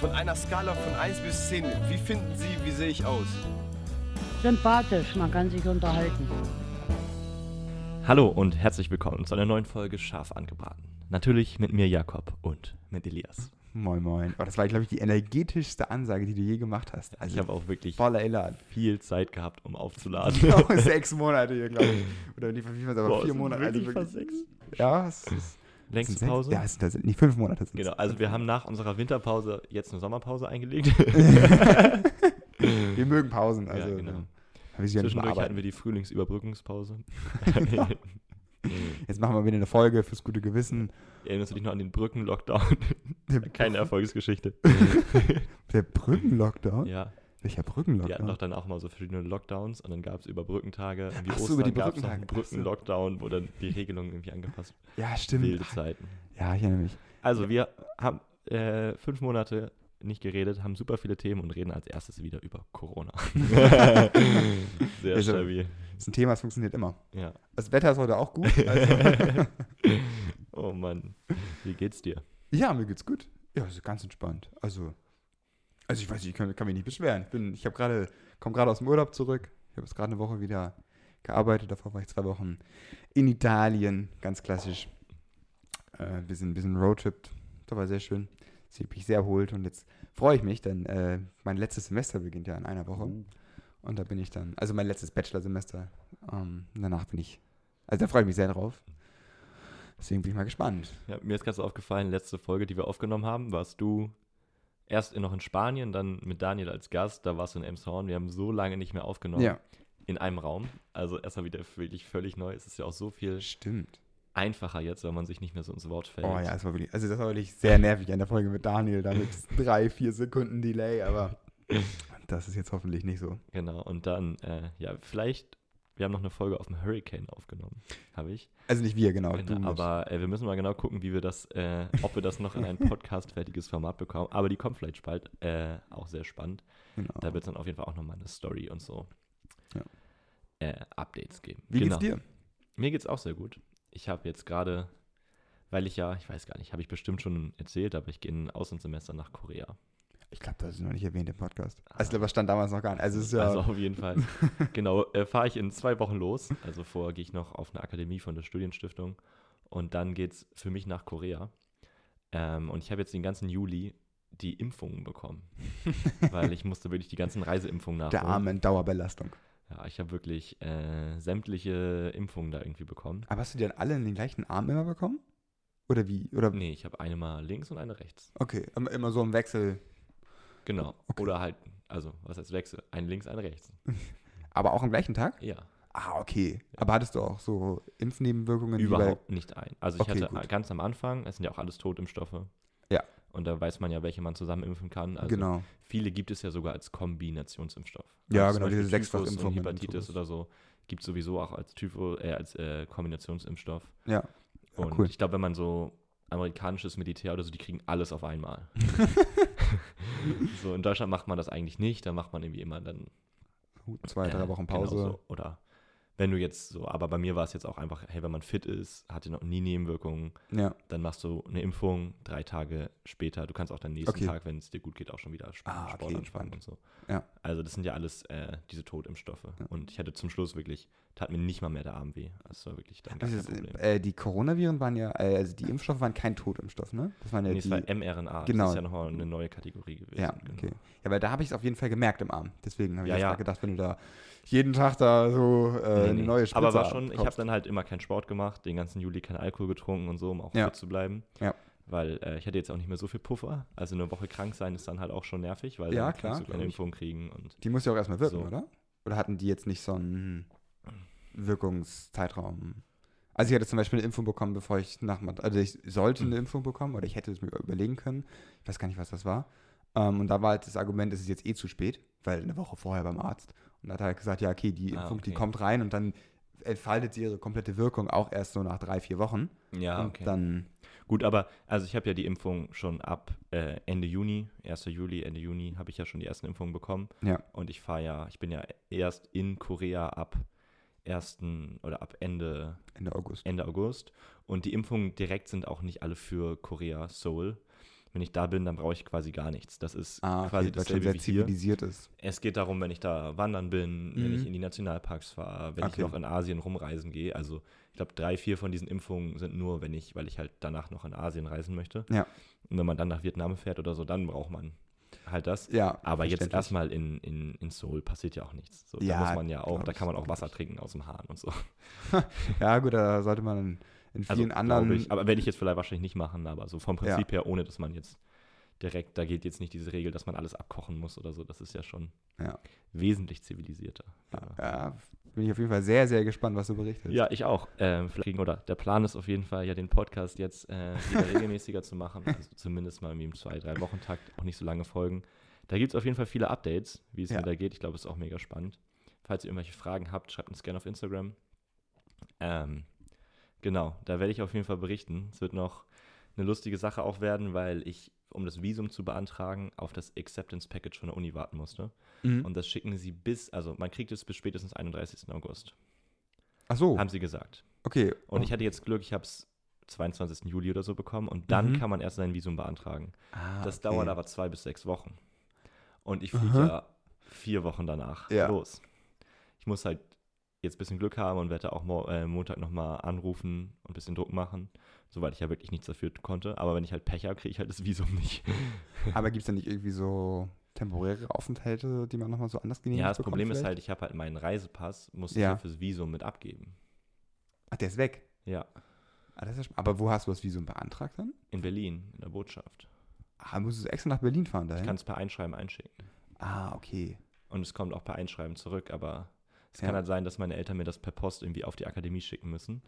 Von einer Skala von 1 bis 10, wie finden Sie, wie sehe ich aus? Sympathisch, man kann sich unterhalten. Hallo und herzlich willkommen zu einer neuen Folge Scharf angebraten. Natürlich mit mir Jakob und mit Elias. Moin, moin. Oh, das war, glaube ich, die energetischste Ansage, die du je gemacht hast. Also ich habe auch wirklich voller Elan. viel Zeit gehabt, um aufzuladen. Genau, sechs Monate hier, glaube ich. Oder nicht, wie viel, aber Boah, vier Monate. wirklich Also fast sechs. Ja, es ist. Längste sechs- Pause? Ja, es sind nicht fünf Monate. sind's. Genau, also wir haben nach unserer Winterpause jetzt eine Sommerpause eingelegt. Wir mögen Pausen. Also, ja, genau. Ja mal Zwischendurch hatten wir die Frühlingsüberbrückungspause. Jetzt machen wir wieder eine Folge fürs gute Gewissen. Erinnerst du dich noch an den Brücken-Lockdown? Keine Erfolgsgeschichte. der Brückenlockdown? Ja, Welcher die hatten Brückenlockdown? doch dann auch mal so verschiedene Lockdowns und dann gab es über Brückentage, wie Ach so, Ostern über die einen Brückentage. Brücken-Lockdown, wo dann die Regelungen irgendwie angepasst Ja, stimmt. Wilde Zeiten. Ja, ich erinnere mich. Also, wir haben äh, fünf Monate nicht geredet, haben super viele Themen und reden als erstes wieder über Corona. Sehr Also- stabil. Das ist ein Thema, das funktioniert immer. Ja. Das Wetter ist heute auch gut. Also, oh Mann, wie geht's dir? ja, mir geht's gut. Ja, ist ganz entspannt. Also, also ich weiß nicht, ich kann, kann mich nicht beschweren. Ich bin, ich habe gerade, komme gerade aus dem Urlaub zurück. Ich habe jetzt gerade eine Woche wieder gearbeitet. Davor war ich zwei Wochen in Italien, ganz klassisch. Äh, wir sind ein bisschen Roadtrip. Das war sehr schön. Sie hat mich sehr erholt und jetzt freue ich mich, denn äh, mein letztes Semester beginnt ja in einer Woche. Und da bin ich dann, also mein letztes Bachelorsemester. Ähm, danach bin ich, also da freue ich mich sehr drauf. Deswegen bin ich mal gespannt. Ja, mir ist gerade so aufgefallen, letzte Folge, die wir aufgenommen haben, warst du erst noch in Spanien, dann mit Daniel als Gast, da warst du in Emshorn. Wir haben so lange nicht mehr aufgenommen Ja, in einem Raum. Also erstmal wieder wirklich völlig neu. Es ist ja auch so viel stimmt. einfacher jetzt, weil man sich nicht mehr so ins Wort fällt. Oh ja, das war wirklich, also das war wirklich sehr nervig an der Folge mit Daniel, da mit drei, vier Sekunden Delay, aber das ist jetzt hoffentlich nicht so. Genau, und dann, äh, ja, vielleicht, wir haben noch eine Folge auf dem Hurricane aufgenommen, habe ich. Also nicht wir, genau. Genau, aber äh, wir müssen mal genau gucken, wie wir das, äh, ob wir das noch in ein podcastfertiges Format bekommen. Aber die kommt vielleicht bald, äh, auch sehr spannend. genau. Da wird es dann auf jeden Fall auch nochmal eine Story und so Ja. äh, Updates geben. Wie genau. geht's dir? Mir geht's auch sehr gut. Ich habe jetzt gerade, weil ich ja, ich weiß gar nicht, habe ich bestimmt schon erzählt, aber ich gehe in ein Auslandssemester nach Korea. Ich glaube, das ist noch nicht erwähnt im Podcast. Also ich glaube, das stand damals noch gar nicht. Also es ist ja, Also auf jeden Fall. genau, äh, fahre ich in zwei Wochen los. Also vorher gehe ich noch auf eine Akademie von der Studienstiftung. Und dann geht es für mich nach Korea. Ähm, und ich habe jetzt den ganzen Juli die Impfungen bekommen. weil ich musste wirklich die ganzen Reiseimpfungen nachholen. der Arme in Dauerbelastung. Ja, ich habe wirklich äh, sämtliche Impfungen da irgendwie bekommen. Aber hast du die dann alle in den gleichen Arm immer bekommen? Oder wie? Oder Nee, ich habe eine mal links und eine rechts. Okay, immer so im Wechsel. Genau. Okay. Oder halt, also was heißt Wechsel? Ein links, ein rechts. Aber auch am gleichen Tag? Ja. Ah, okay. Aber hattest du auch so Impfnebenwirkungen? Überhaupt nicht ein. Also ich Okay, hatte gut. ganz am Anfang, es sind ja auch alles Totimpfstoffe. Ja. Und da weiß man ja, welche man zusammen impfen kann. Also genau. viele gibt es ja sogar als Kombinationsimpfstoff. Ja, Also genau, zum diese und Hepatitis oder so gibt es sowieso auch als Typho, äh, als äh, Kombinationsimpfstoff. Ja. Ja, Und cool. ich glaube, wenn man so amerikanisches Militär oder so, die kriegen alles auf einmal. so, in Deutschland macht man das eigentlich nicht, da macht man irgendwie immer dann Zwei, drei äh, Wochen genau Pause. so. Oder wenn du jetzt so, aber bei mir war es jetzt auch einfach, hey, wenn man fit ist, hatte noch nie Nebenwirkungen, Ja. dann machst du eine Impfung, drei Tage später, du kannst auch den nächsten Okay. Tag, wenn es dir gut geht, auch schon wieder Sp Ah, okay, Sport anfangen spannend. und so. Ja. Also das sind ja alles äh, diese Totimpfstoffe. Und ich hatte zum Schluss wirklich, tat mir nicht mal mehr der Arm weh. Also es war wirklich dann gar Also, äh, die Coronaviren waren ja, äh, also die Impfstoffe waren kein Totimpfstoff, ne? Das waren ja nee, die. war mRNA, genau. das ist ja nochmal eine neue Kategorie gewesen. ja, genau. okay. Ja, weil da habe ich es auf jeden Fall gemerkt im Arm. Deswegen habe ich Ja, ja. gedacht, wenn du da jeden Tag da so äh, Nee, eine nee. neue Spritze Aber war schon, ich habe dann halt immer keinen Sport gemacht, den ganzen Juli keinen Alkohol getrunken und so, um auch Ja. fit zu bleiben. Ja. Weil äh, ich hatte jetzt auch nicht mehr so viel Puffer. Also eine Woche krank sein ist dann halt auch schon nervig, weil Ja, dann klar, kannst du keine. Impfung kriegen und Die muss ja auch erstmal wirken, So. oder? Oder hatten die jetzt nicht so einen Wirkungszeitraum? Also ich hatte zum Beispiel eine Impfung bekommen, bevor ich nach also ich sollte eine Impfung bekommen oder ich hätte es mir überlegen können. Ich weiß gar nicht, was das war. Ähm, und da war halt das Argument, es ist jetzt eh zu spät, weil eine Woche vorher beim Arzt. Und da hat er halt gesagt, ja, okay, die Ah, Impfung, die okay. kommt rein und dann entfaltet sie ihre komplette Wirkung auch erst so nach drei, vier Wochen. ja, und okay. dann, Gut, aber also ich habe ja die Impfung schon ab äh, Ende Juni, 1. Juli, Ende Juni habe ich ja schon die ersten Impfungen bekommen. ja, Und ich fahre ja, ich bin ja erst in Korea ab 1. oder ab Ende Ende August. Ende August. Und die Impfungen direkt sind auch nicht alle für Korea, Seoul. Wenn ich da bin, dann brauche ich quasi gar nichts. Das ist Ah, quasi okay, dasselbe sehr wie hier. zivilisiert ist. Es geht darum, wenn ich da wandern bin, wenn Mhm. ich in die Nationalparks fahre, wenn Okay. ich noch in Asien rumreisen gehe. Also ich glaube, drei, vier von diesen Impfungen sind nur, wenn ich, weil ich halt danach noch in Asien reisen möchte. Ja. Und wenn man dann nach Vietnam fährt oder so, dann braucht man halt das. Ja, Aber jetzt erstmal in, in, in Seoul passiert ja auch nichts. So, Ja, da muss man ja auch, da kann man auch Wasser trinken aus dem Hahn und so. Ja, gut, da sollte man in Also, vielen glaub anderen. ich, aber werde ich jetzt vielleicht wahrscheinlich nicht machen, aber so vom Prinzip her, ohne dass man jetzt direkt, da geht jetzt nicht diese Regel, dass man alles abkochen muss oder so. Das ist ja schon Ja. wesentlich zivilisierter. Genau. ja, bin ich auf jeden Fall sehr, sehr gespannt, was du berichtest. Ja, ich auch. Ähm, vielleicht oder der Plan ist auf jeden Fall, ja, den Podcast jetzt äh, wieder regelmäßiger zu machen. Also zumindest mal im zwei, drei Wochen Takt, auch nicht so lange Folgen. Da gibt es auf jeden Fall viele Updates, wie es Ja. mir da geht. Ich glaube, es ist auch mega spannend. Falls ihr irgendwelche Fragen habt, schreibt uns gerne auf Instagram. Ähm, genau, da werde ich auf jeden Fall berichten. Es wird noch eine lustige Sache auch werden, weil ich, um das Visum zu beantragen, auf das Acceptance Package von der Uni warten musste. Mhm. Und das schicken sie bis, also man kriegt es bis spätestens 31. August, Ach so, haben sie gesagt. okay. Und ich hatte jetzt Glück, ich habe es 22. Juli oder so bekommen und dann Mhm. kann man erst sein Visum beantragen. Ah, das okay. dauert aber zwei bis sechs Wochen. Und ich fliege ja vier Wochen danach Ja. los. Ich muss halt jetzt ein bisschen Glück haben und werde auch mo äh, Montag nochmal anrufen und ein bisschen Druck machen, soweit ich ja wirklich nichts dafür konnte. Aber wenn ich halt Pech habe, kriege ich halt das Visum nicht. Aber gibt es da nicht irgendwie so temporäre Aufenthalte, die man nochmal so anders genehmigt ja, das bekommt Problem ist vielleicht? halt, ich habe halt meinen Reisepass, muss ich Ja. ja fürs Visum mit abgeben. Ach, der ist weg. Ja, Ah, ist ja aber wo hast du das Visum beantragt dann? in Berlin, in der Botschaft. Ah, musst du extra nach Berlin fahren Ich dahin? kann es per Einschreiben einschicken. ah, okay. Und es kommt auch per Einschreiben zurück, aber es Ja. kann halt sein, dass meine Eltern mir das per Post irgendwie auf die Akademie schicken müssen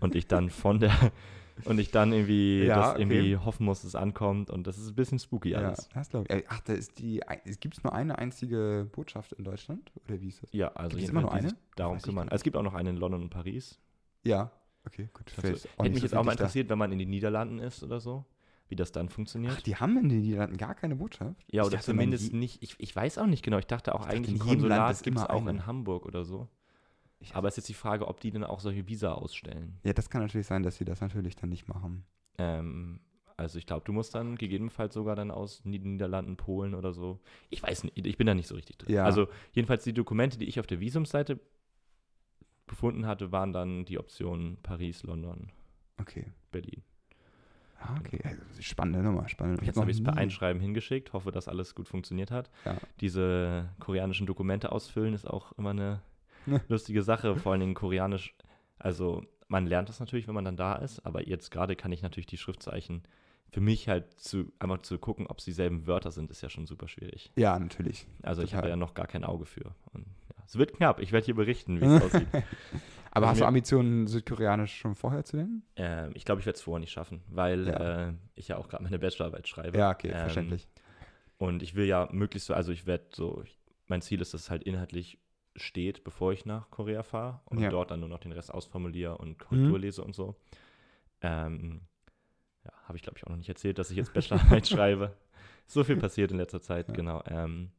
und ich dann von der und ich dann irgendwie Ja, das okay. irgendwie hoffen muss, dass es ankommt und das ist ein bisschen spooky Ja, alles. das glaube ich. Äh, Ach, da ist die. Gibt es nur eine einzige Botschaft in Deutschland? Oder wie ist das? Ja, also Gibt jedenfalls, immer nur eine? darum kümmern. Also es gibt auch noch eine in London und Paris. Ja. Okay, gut. Also, hätte mich jetzt auch mal wichtig da. interessiert, wenn man in den Niederlanden ist oder so, wie das dann funktioniert. Ach, die haben in den Niederlanden gar keine Botschaft? ja, Ich oder zumindest nicht, ich, ich weiß auch nicht genau. Ich dachte auch dachte, eigentlich, in ein Konsulat gibt es auch eine. in Hamburg oder so. Ich- Aber es ist jetzt die Frage, ob die dann auch solche Visa ausstellen. Ja, das kann natürlich sein, dass sie das natürlich dann nicht machen. Ähm, also ich glaube, du musst dann gegebenenfalls sogar dann aus Nied- Niederlanden, Polen oder so. Ich weiß nicht, ich bin da nicht so richtig drin. Ja. Also jedenfalls die Dokumente, die ich auf der Visumsseite gefunden hatte, waren dann die Optionen Paris, London, Okay. Berlin. Ah, okay. Also, spannende Nummer, spannende Jetzt habe ich es per Einschreiben hingeschickt, hoffe, dass alles gut funktioniert hat. Ja. Diese koreanischen Dokumente ausfüllen ist auch immer eine Ja. lustige Sache, vor allen Dingen koreanisch. Also man lernt das natürlich, wenn man dann da ist, aber jetzt gerade kann ich natürlich die Schriftzeichen für mich halt zu einfach zu gucken, ob es dieselben Wörter sind, ist ja schon super schwierig. Ja, natürlich. Also ich Total. habe ja noch gar kein Auge für. Und ja, es wird knapp. Ich werde hier berichten, wie es aussieht. Aber Also hast du Ambitionen, Südkoreanisch schon vorher zu lernen? Ähm, ich glaube, ich werde es vorher nicht schaffen, weil Ja. äh, ich ja auch gerade meine Bachelorarbeit schreibe. Ja, okay, Ähm, verständlich. Und ich will ja möglichst so, also ich werde so, ich, mein Ziel ist, dass es halt inhaltlich steht, bevor ich nach Korea fahre und Ja. dort dann nur noch den Rest ausformuliere und Mhm. Korrektur lese und so. Ähm, ja, habe ich glaube ich auch noch nicht erzählt, dass ich jetzt Bachelorarbeit schreibe. So viel passiert in letzter Zeit, Ja. genau. Ähm,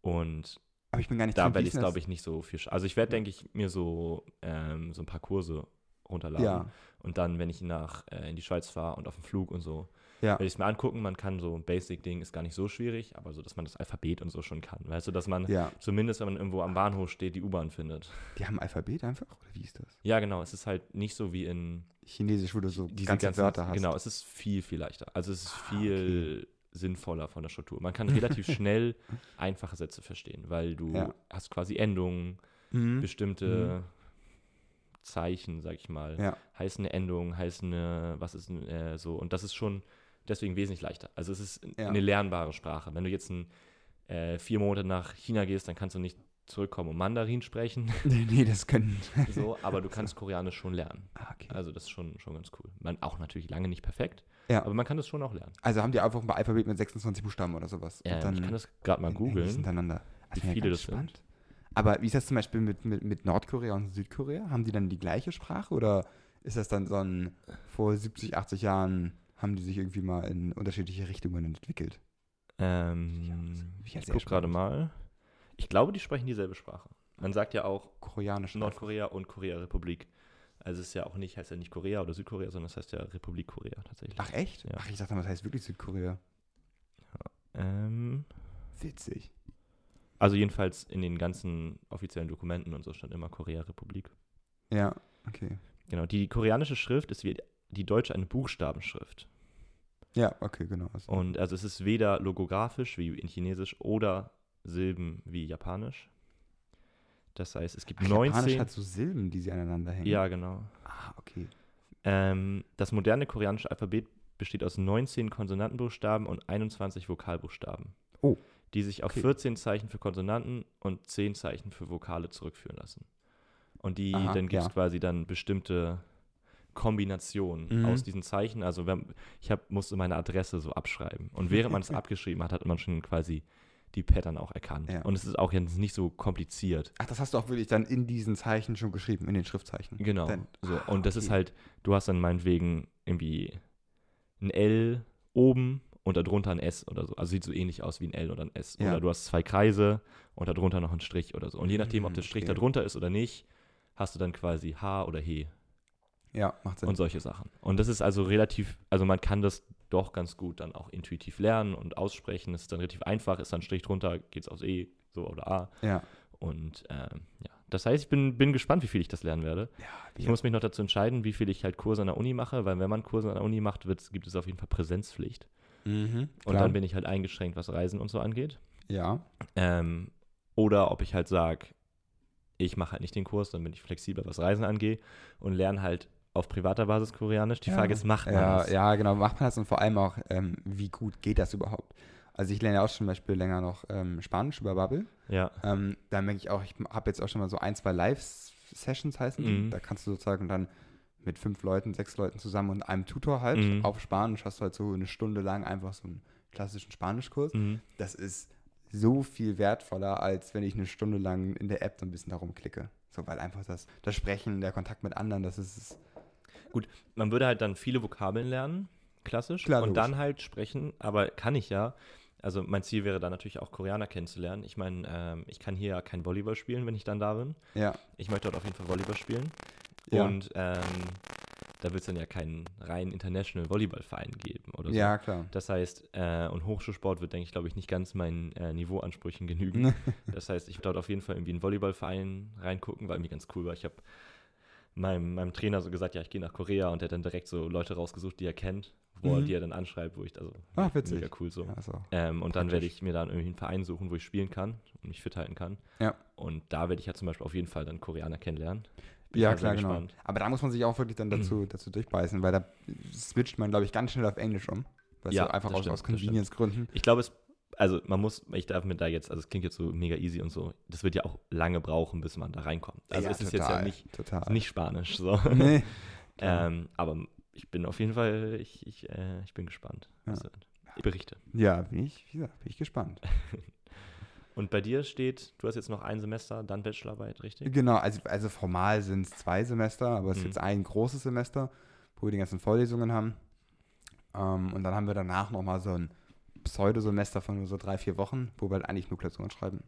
und Aber ich bin gar nicht da werde ich glaube ich nicht so viel. Also ich werde, denke ich, mir so, ähm, so ein paar Kurse runterladen. Ja, Und dann, wenn ich nach äh, in die Schweiz fahre und auf dem Flug und so, ja. werde ich es mir angucken. Man kann so ein Basic-Ding, ist gar nicht so schwierig, aber so, dass man das Alphabet und so schon kann. Weißt du, dass man Ja, zumindest, wenn man irgendwo am Bahnhof steht, die U-Bahn findet. die haben Alphabet einfach? Oder wie ist das? Ja, genau. Es ist halt nicht so wie in Chinesisch, wo du so diese ganze ganzen Wörter hast. Genau, es ist viel, viel leichter. Also es ist Ah, viel sinnvoller von der Struktur. Man kann relativ schnell einfache Sätze verstehen, weil du Ja. hast quasi Endungen, Mhm. bestimmte Zeichen, sag ich mal. Ja. heißt eine Endung, heißt eine, was ist äh, so. Und das ist schon deswegen wesentlich leichter. Also es ist Ja. eine lernbare Sprache. Wenn du jetzt ein, äh, vier Monate nach China gehst, dann kannst du nicht zurückkommen und Mandarin sprechen. Nee, nee, das können. so, aber du kannst Koreanisch schon lernen. Ah, okay. Also das ist schon, schon ganz cool. Man auch natürlich lange nicht perfekt, Ja. aber man kann das schon auch lernen. Also haben die einfach ein Alphabet mit 26 Buchstaben oder sowas. Ähm, ich kann das gerade mal googeln. Hintereinander. wie viele das sind. Aber wie ist das zum Beispiel mit, mit, mit Nordkorea und Südkorea? Haben die dann die gleiche Sprache oder ist das dann so ein, vor 70, 80 Jahren haben die sich irgendwie mal in unterschiedliche Richtungen entwickelt? Ähm, ich gucke gerade spannend. mal. Ich glaube, die sprechen dieselbe Sprache. Man sagt ja auch Koreanisch. Nordkorea und Korea-Republik. Also es ist ja auch nicht, heißt ja nicht Korea oder Südkorea, sondern es heißt ja Republik Korea tatsächlich. Ach echt? Ja. Ach, ich dachte, das heißt wirklich Südkorea. Witzig. Also jedenfalls in den ganzen offiziellen Dokumenten und so stand immer Korea-Republik. Ja, okay. Genau, die koreanische Schrift ist wie die deutsche eine Buchstabenschrift. Ja, okay, genau. Also, Und also es ist weder logografisch wie in Chinesisch oder Silben wie Japanisch. Das heißt, es gibt Ach, Japanisch 19. hat so Silben, die sie aneinander hängen. Ja, genau. Ah, okay. Ähm, das moderne koreanische Alphabet besteht aus 19 Konsonantenbuchstaben und 21 Vokalbuchstaben. Oh. Die sich auf Okay. 14 Zeichen für Konsonanten und 10 Zeichen für Vokale zurückführen lassen. Und die, Aha, dann gibt es ja. quasi dann bestimmte Kombinationen Mhm. aus diesen Zeichen. Also wenn, ich hab, musste meine Adresse so abschreiben. Und während man es abgeschrieben hat, hat man schon quasi die Pattern auch erkannt. Ja. Und es ist auch jetzt nicht so kompliziert. Ach, das hast du auch wirklich dann in diesen Zeichen schon geschrieben, in den Schriftzeichen. Genau. Dann, so. ah, Und das ist okay. halt, du hast dann meinetwegen irgendwie ein L oben und darunter ein S oder so. Also sieht so ähnlich aus wie ein L oder ein S. Ja. Oder du hast zwei Kreise und darunter noch einen Strich oder so. Und je nachdem, ob Mhm, der Strich okay. darunter ist oder nicht, hast du dann quasi H oder He Ja, macht Sinn. und solche Sachen. Und das ist also relativ, also man kann das doch ganz gut dann auch intuitiv lernen und aussprechen. Es ist dann relativ einfach, ist dann Strich drunter, geht es aus E so oder A. ja. Und ähm, ja, das heißt, ich bin, bin gespannt, wie viel ich das lernen werde. Ja, Ich muss mich noch dazu entscheiden, wie viel ich halt Kurse an der Uni mache, weil wenn man Kurse an der Uni macht, gibt es auf jeden Fall Präsenzpflicht. Mhm, Und dann bin ich halt eingeschränkt, was Reisen und so angeht. Ja, Ähm, oder ob ich halt sage, ich mache halt nicht den Kurs, dann bin ich flexibler, was Reisen angeht und lerne halt auf privater Basis Koreanisch. Die Ja. Frage ist, macht man ja, das? ja, genau, macht man das und vor allem auch, ähm, wie gut geht das überhaupt? Also ich lerne ja auch zum Beispiel länger noch ähm, Spanisch über Bubble. Ja. Ähm, da merke ich auch, ich habe jetzt auch schon mal so ein, zwei Live-Sessions heißen. Mhm. Da kannst du sozusagen dann mit fünf Leuten, sechs Leuten zusammen und einem Tutor halt Mhm. auf Spanisch hast du halt so eine Stunde lang einfach so einen klassischen Spanischkurs. Mhm. Das ist so viel wertvoller, als wenn ich eine Stunde lang in der App so ein bisschen darum klicke. So, weil einfach das, das Sprechen, der Kontakt mit anderen, das ist Man würde halt dann viele Vokabeln lernen, klassisch, Klar, und logisch. dann halt sprechen, aber kann ich ja. Also mein Ziel wäre dann natürlich auch Koreaner kennenzulernen. Ich meine, ähm, ich kann hier ja kein Volleyball spielen, wenn ich dann da bin. ja. Ich möchte dort auf jeden Fall Volleyball spielen. Ja. Und ähm, da wird es dann ja keinen reinen International Volleyballverein geben oder so. Ja, klar. Das heißt, äh, und Hochschulsport wird, denke ich, glaube ich, nicht ganz meinen äh, Niveauansprüchen genügen. das heißt, ich würde dort auf jeden Fall irgendwie einen Volleyballverein reingucken, weil mir ganz cool war. Ich habe meinem, meinem Trainer so gesagt, ja, ich gehe nach Korea und der hat dann direkt so Leute rausgesucht, die er kennt, wo er Mhm. die er dann anschreibt, wo ich, also Ah, witzig. mega cool so. Auch- Ähm, und dann werde ich mir dann irgendwie einen Verein suchen, wo ich spielen kann und mich fit halten kann. Ja. Und da werde ich ja zum Beispiel auf jeden Fall dann Koreaner kennenlernen. Bin Ja, sehr klar, genau. gespannt. Aber da muss man sich auch wirklich dann dazu, dazu durchbeißen, weil da switcht man, glaube ich, ganz schnell auf Englisch um. Weißt Ja, du, einfach aus, stimmt, aus. Convenience-Gründen. Ich glaube, es, also man muss, ich darf mir da jetzt, also es klingt jetzt so mega easy und so, das wird ja auch lange brauchen, bis man da reinkommt. Also es ist jetzt ja nicht, total. nicht Spanisch, so. Nee. Ähm, aber ich bin auf jeden Fall, ich, ich, äh, ich bin gespannt. Ja. wird. Ich berichte. Ja, bin ich, wie gesagt, bin ich gespannt. Und bei dir steht, du hast jetzt noch ein Semester, dann Bachelorarbeit, richtig? Genau, also, also formal sind es zwei Semester, aber es ist Mhm. jetzt ein großes Semester, wo wir die ganzen Vorlesungen haben. Ähm, und dann haben wir danach nochmal so ein Pseudosemester von nur so drei, vier Wochen, wo wir halt eigentlich nur Klausuren schreiben.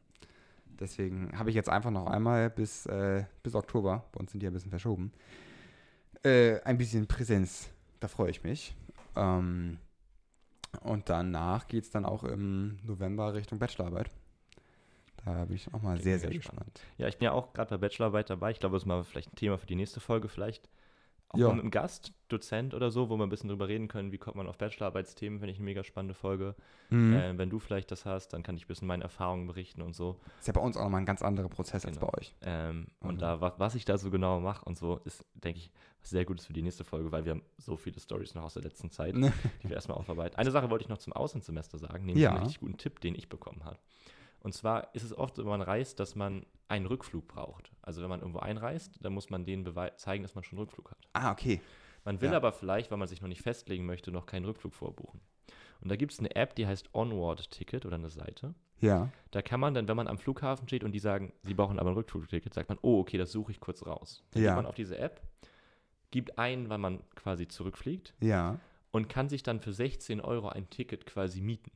Deswegen habe ich jetzt einfach noch einmal bis, äh, bis Oktober, bei uns sind die ein bisschen verschoben, äh, ein bisschen Präsenz. Da freue ich mich. Ähm, und danach geht es dann auch im November Richtung Bachelorarbeit. Da bin ich auch mal sehr, sehr gespannt. Ja, ich bin ja auch gerade bei Bachelorarbeit dabei. Ich glaube, das ist mal vielleicht ein Thema für die nächste Folge vielleicht. Auch Ja. mit einem Gast, Dozent oder so, wo wir ein bisschen drüber reden können, wie kommt man auf Bachelorarbeitsthemen, finde ich eine mega spannende Folge. Mhm. Äh, wenn du vielleicht das hast, dann kann ich ein bisschen meine Erfahrungen berichten und so. Ist ja bei uns auch nochmal ein ganz anderer Prozess als Genau. bei euch. Ähm, Mhm. Und da, was, was ich da so genau mache und so, ist, denke ich, sehr Gutes für die nächste Folge, weil wir haben so viele Stories noch aus der letzten Zeit, Ne? die wir erstmal aufarbeiten. Eine Sache wollte ich noch zum Auslandssemester sagen, nämlich Ja. einen richtig guten Tipp, den ich bekommen habe. Und zwar ist es oft, wenn man reist, dass man einen Rückflug braucht. Also wenn man irgendwo einreist, dann muss man denen zeigen, dass man schon einen Rückflug hat. Ah, okay. Man will Ja. aber vielleicht, weil man sich noch nicht festlegen möchte, noch keinen Rückflug vorbuchen. Und da gibt es eine App, die heißt Onward Ticket oder eine Seite. Ja. Da kann man dann, wenn man am Flughafen steht und die sagen, sie brauchen aber ein Rückflugticket, sagt man, oh, okay, das suche ich kurz raus. Dann Ja. geht man auf diese App, gibt ein, wann man quasi zurückfliegt Ja. und kann sich dann für 16 Euro ein Ticket quasi mieten.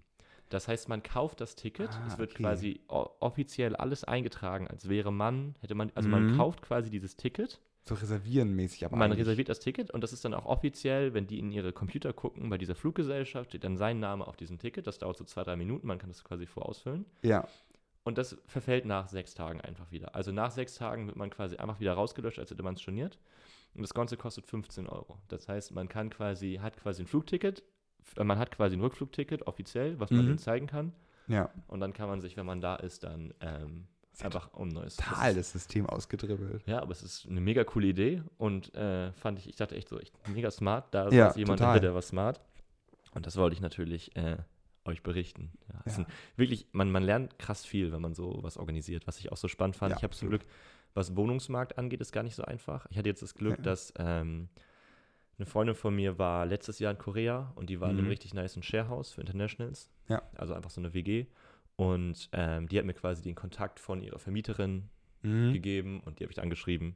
Das heißt, man kauft das Ticket, Ah, es wird okay. quasi offiziell alles eingetragen, als wäre man, hätte man, also man Mhm. kauft quasi dieses Ticket so reservieren mäßig. Aber Man eigentlich- reserviert das Ticket und das ist dann auch offiziell, wenn die in ihre Computer gucken, bei dieser Fluggesellschaft steht dann sein Name auf diesem Ticket. Das dauert so zwei, drei Minuten, man kann das quasi vorausfüllen. Ja, Und das verfällt nach sechs Tagen einfach wieder. Also nach sechs Tagen wird man quasi einfach wieder rausgelöscht, als hätte man es storniert. Und das Ganze kostet 15 Euro. Das heißt, man kann quasi, hat quasi ein Flugticket, man hat quasi ein Rückflugticket offiziell, was man Mhm. denen zeigen kann. ja. Und dann kann man sich, wenn man da ist, dann ähm, ist einfach um ein neues. Total das System ausgedribbelt. Ja, aber es ist eine mega coole Idee und äh, fand ich, ich dachte echt so, echt mega smart. Da Ja, saß jemand total. der war smart. Und das wollte ich natürlich äh, euch berichten. Ja, Ja. Sind wirklich, man, man lernt krass viel, wenn man so was organisiert, was ich auch so spannend fand. Ja, ich habe zum. Glück, was Wohnungsmarkt angeht, ist gar nicht so einfach. Ich hatte jetzt das Glück, dass ähm, eine Freundin von mir war letztes Jahr in Korea und die war in Mhm. einem richtig niceen Sharehouse für Internationals. Ja. Also einfach so eine WG. Und ähm, die hat mir quasi den Kontakt von ihrer Vermieterin Mhm. gegeben und die habe ich dann angeschrieben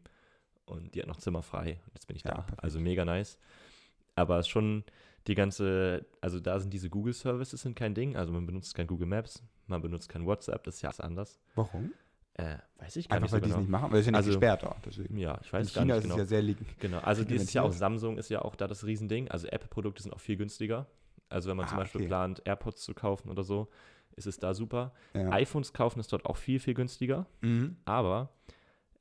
und die hat noch Zimmer frei und jetzt bin ich Ja, da. perfekt. Also mega nice. Aber es ist schon die ganze, also da sind diese Google Services sind kein Ding, also man benutzt kein Google Maps, man benutzt kein WhatsApp, das ist ja alles anders. Warum? Äh, weiß ich gar Einfach nicht weil so die es genau. nicht machen, weil es ist ja nicht Also- gesperrt auch. Deswegen. Ja, ich In weiß gar China nicht ist genau. es ja sehr liegen. Genau, also dieses Jahr auch reglementiert. Samsung ist ja auch da das Riesending. Also Apple-Produkte sind auch viel günstiger. Also wenn man zum Ah, Beispiel okay. plant, AirPods zu kaufen oder so, ist es da super. Ja. iPhones kaufen ist dort auch viel, viel günstiger. Mhm. Aber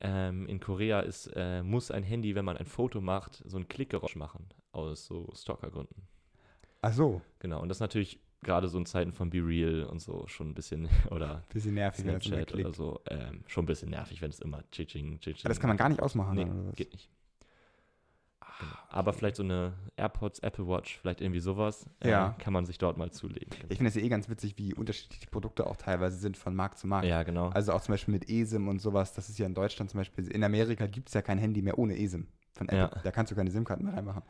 ähm, in Korea ist, äh, muss ein Handy, wenn man ein Foto macht, so ein Klickgeräusch machen. Aus so Stalkergründen. Ach so, Genau. Und das ist natürlich gerade so in Zeiten von Be Real und so schon ein bisschen, oder bisschen nervig, das Snapchat oder so, ähm, schon ein bisschen nervig, wenn es immer Chiching. Aber das kann man gar nicht ausmachen. Nee, oder was? geht nicht. Genau. Aber vielleicht so eine AirPods, Apple Watch, vielleicht irgendwie sowas, äh, Ja. kann man sich dort mal zulegen. Ich finde es ja eh ganz witzig, wie unterschiedlich die Produkte auch teilweise sind von Markt zu Markt. ja, genau. Also auch zum Beispiel mit eSIM und sowas. Das ist ja in Deutschland zum Beispiel. In Amerika gibt es ja kein Handy mehr ohne eSIM von Apple. Ja. Da kannst du keine SIM-Karten mehr reinmachen.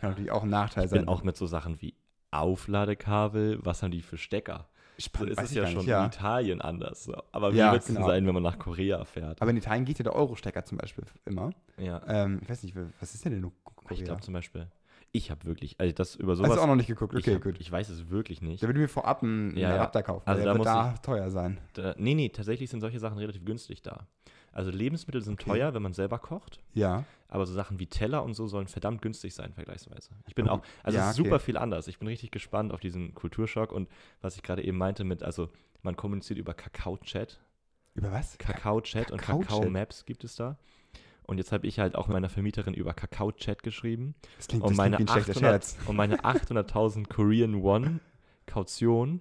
Kann natürlich auch ein Nachteil ich sein. bin auch mit so Sachen wie Aufladekabel, was haben die für Stecker? So spannend. ist weiß es ich ja schon nicht, ja. in Italien anders. So. Aber wie Ja, wird es denn genau. sein, wenn man nach Korea fährt? Aber in Italien geht ja der Euro-Stecker zum Beispiel immer. ja. Ähm, ich weiß nicht, was ist denn in Korea? Ich glaube zum Beispiel, ich habe wirklich, also das über Hast sowas. du auch noch nicht geguckt? ich, Okay, hab, gut. ich weiß es wirklich nicht. Da würde mir vorab einen Ja. Adapter kaufen, Also da muss da teuer sein. Da, nee, nee, tatsächlich sind solche Sachen relativ günstig da. Also Lebensmittel sind Okay. teuer, wenn man selber kocht. Ja. Aber so Sachen wie Teller und so sollen verdammt günstig sein, vergleichsweise. Ich bin auch, also Ja, es ist okay. super viel anders. Ich bin richtig gespannt auf diesen Kulturschock und was ich gerade eben meinte mit, also man kommuniziert über Kakao-Chat. Über was? Kakao-Chat und Kakao-Chat? Kakao-Maps gibt es da. Und jetzt habe ich halt auch meiner Vermieterin über Kakao-Chat geschrieben. Das klingt, Und das meine, klingt ein schlechter 800, Scherz. und meine 800.000 Korean Won Kaution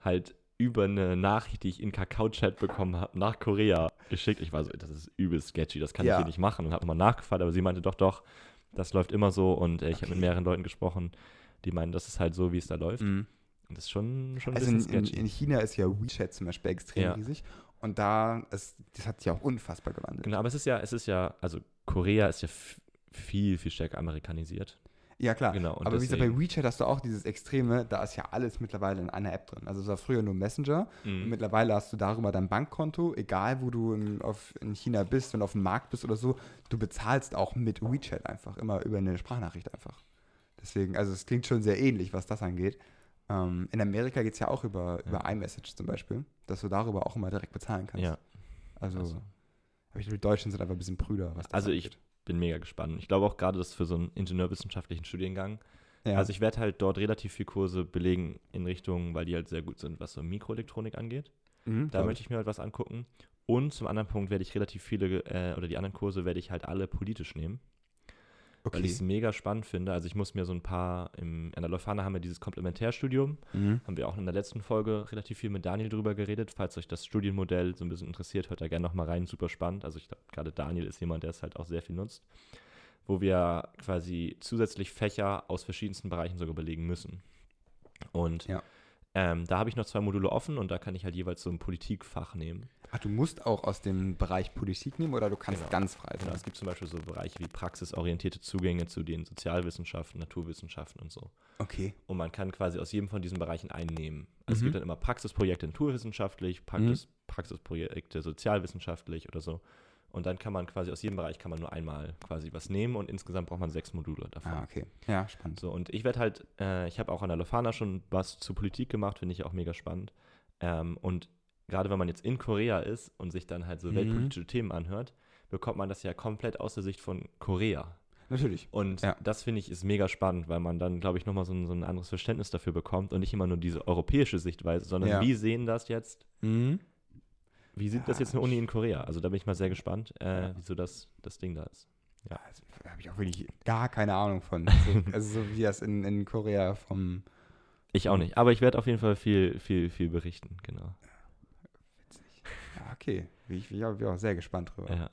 halt über eine Nachricht, die ich in Kakao-Chat bekommen habe, nach Korea geschickt. Ich war so, das ist übel sketchy, das kann Ja. ich hier nicht machen. Und habe nochmal nachgefragt, aber sie meinte, doch, doch, das läuft immer so. Und äh, ich habe Okay. mit mehreren Leuten gesprochen, die meinen, das ist halt so, wie es da läuft. Mhm. Und das ist schon, schon ein Also in, bisschen in, sketchy. in China ist ja WeChat zum Beispiel extrem Ja. riesig. Und da, ist, das hat sich auch unfassbar gewandelt. genau, aber es ist ja, es ist ja, also Korea ist ja viel, viel stärker amerikanisiert. Ja, klar. Genau, Aber wie gesagt, bei WeChat hast du auch dieses Extreme, da ist ja alles mittlerweile in einer App drin. Also es war früher nur Messenger. Und Mhm. mittlerweile hast du darüber dein Bankkonto, egal wo du in, auf, in China bist, wenn du auf dem Markt bist oder so, du bezahlst auch mit WeChat einfach, immer über eine Sprachnachricht einfach. Deswegen, also es klingt schon sehr ähnlich, was das angeht. Ähm, in Amerika geht es ja auch über, über iMessage zum Beispiel, dass du darüber auch immer direkt bezahlen kannst. Ja, Also, also. aber ich glaube, die Deutschen sind einfach ein bisschen Brüder, was das Also ich angeht. Bin mega gespannt. Ich glaube auch gerade, das für so einen ingenieurwissenschaftlichen Studiengang. Ja. Also ich werde halt dort relativ viel Kurse belegen in Richtung, weil die halt sehr gut sind, was so Mikroelektronik angeht. Mhm, Da möchte ich mir halt was angucken. Und zum anderen Punkt werde ich relativ viele, äh, oder die anderen Kurse werde ich halt alle politisch nehmen, weil ich es Okay. mega spannend finde. Also ich muss mir so ein paar, im, an der Leuphana haben wir dieses Komplementärstudium, Mhm. haben wir auch in der letzten Folge relativ viel mit Daniel drüber geredet. Falls euch das Studienmodell so ein bisschen interessiert, hört da gerne nochmal rein, super spannend. Also ich glaube, gerade Daniel ist jemand, der es halt auch sehr viel nutzt, wo wir quasi zusätzlich Fächer aus verschiedensten Bereichen sogar belegen müssen. Und Ja. ähm, da habe ich noch zwei Module offen und da kann ich halt jeweils so ein Politikfach nehmen. Ach, du musst auch aus dem Bereich Politik nehmen oder du kannst Genau. ganz frei Genau, sein? es gibt zum Beispiel so Bereiche wie praxisorientierte Zugänge zu den Sozialwissenschaften, Naturwissenschaften und so. Okay. Und man kann quasi aus jedem von diesen Bereichen einen nehmen. Also Es Mhm. gibt dann immer Praxisprojekte naturwissenschaftlich, Praxis, Praxisprojekte sozialwissenschaftlich oder so. Und dann kann man quasi aus jedem Bereich kann man nur einmal quasi was nehmen und insgesamt braucht man sechs Module davon. Ah, okay. Ja, spannend. So, und ich werde halt, äh, ich habe auch an der Lofana schon was zu Politik gemacht, finde ich auch mega spannend. Ähm, und gerade wenn man jetzt in Korea ist und sich dann halt so Mhm. weltpolitische Themen anhört, bekommt man das ja komplett aus der Sicht von Korea. Natürlich. Und Ja. das finde ich ist mega spannend, weil man dann, glaube ich, nochmal so ein, so ein anderes Verständnis dafür bekommt und nicht immer nur diese europäische Sichtweise, sondern Ja. wie sehen das jetzt, Mhm. wie sieht das Ja, jetzt eine Uni in Korea? Also da bin ich mal sehr gespannt, äh, wieso das, das Ding da ist. Ja, also, da habe ich auch wirklich gar keine Ahnung von. Also, also so wie das in, in Korea vom. Ich auch nicht, aber ich werde auf jeden Fall viel, viel, viel berichten, genau. Okay. Ich, bin auch, sehr gespannt drüber. Ja.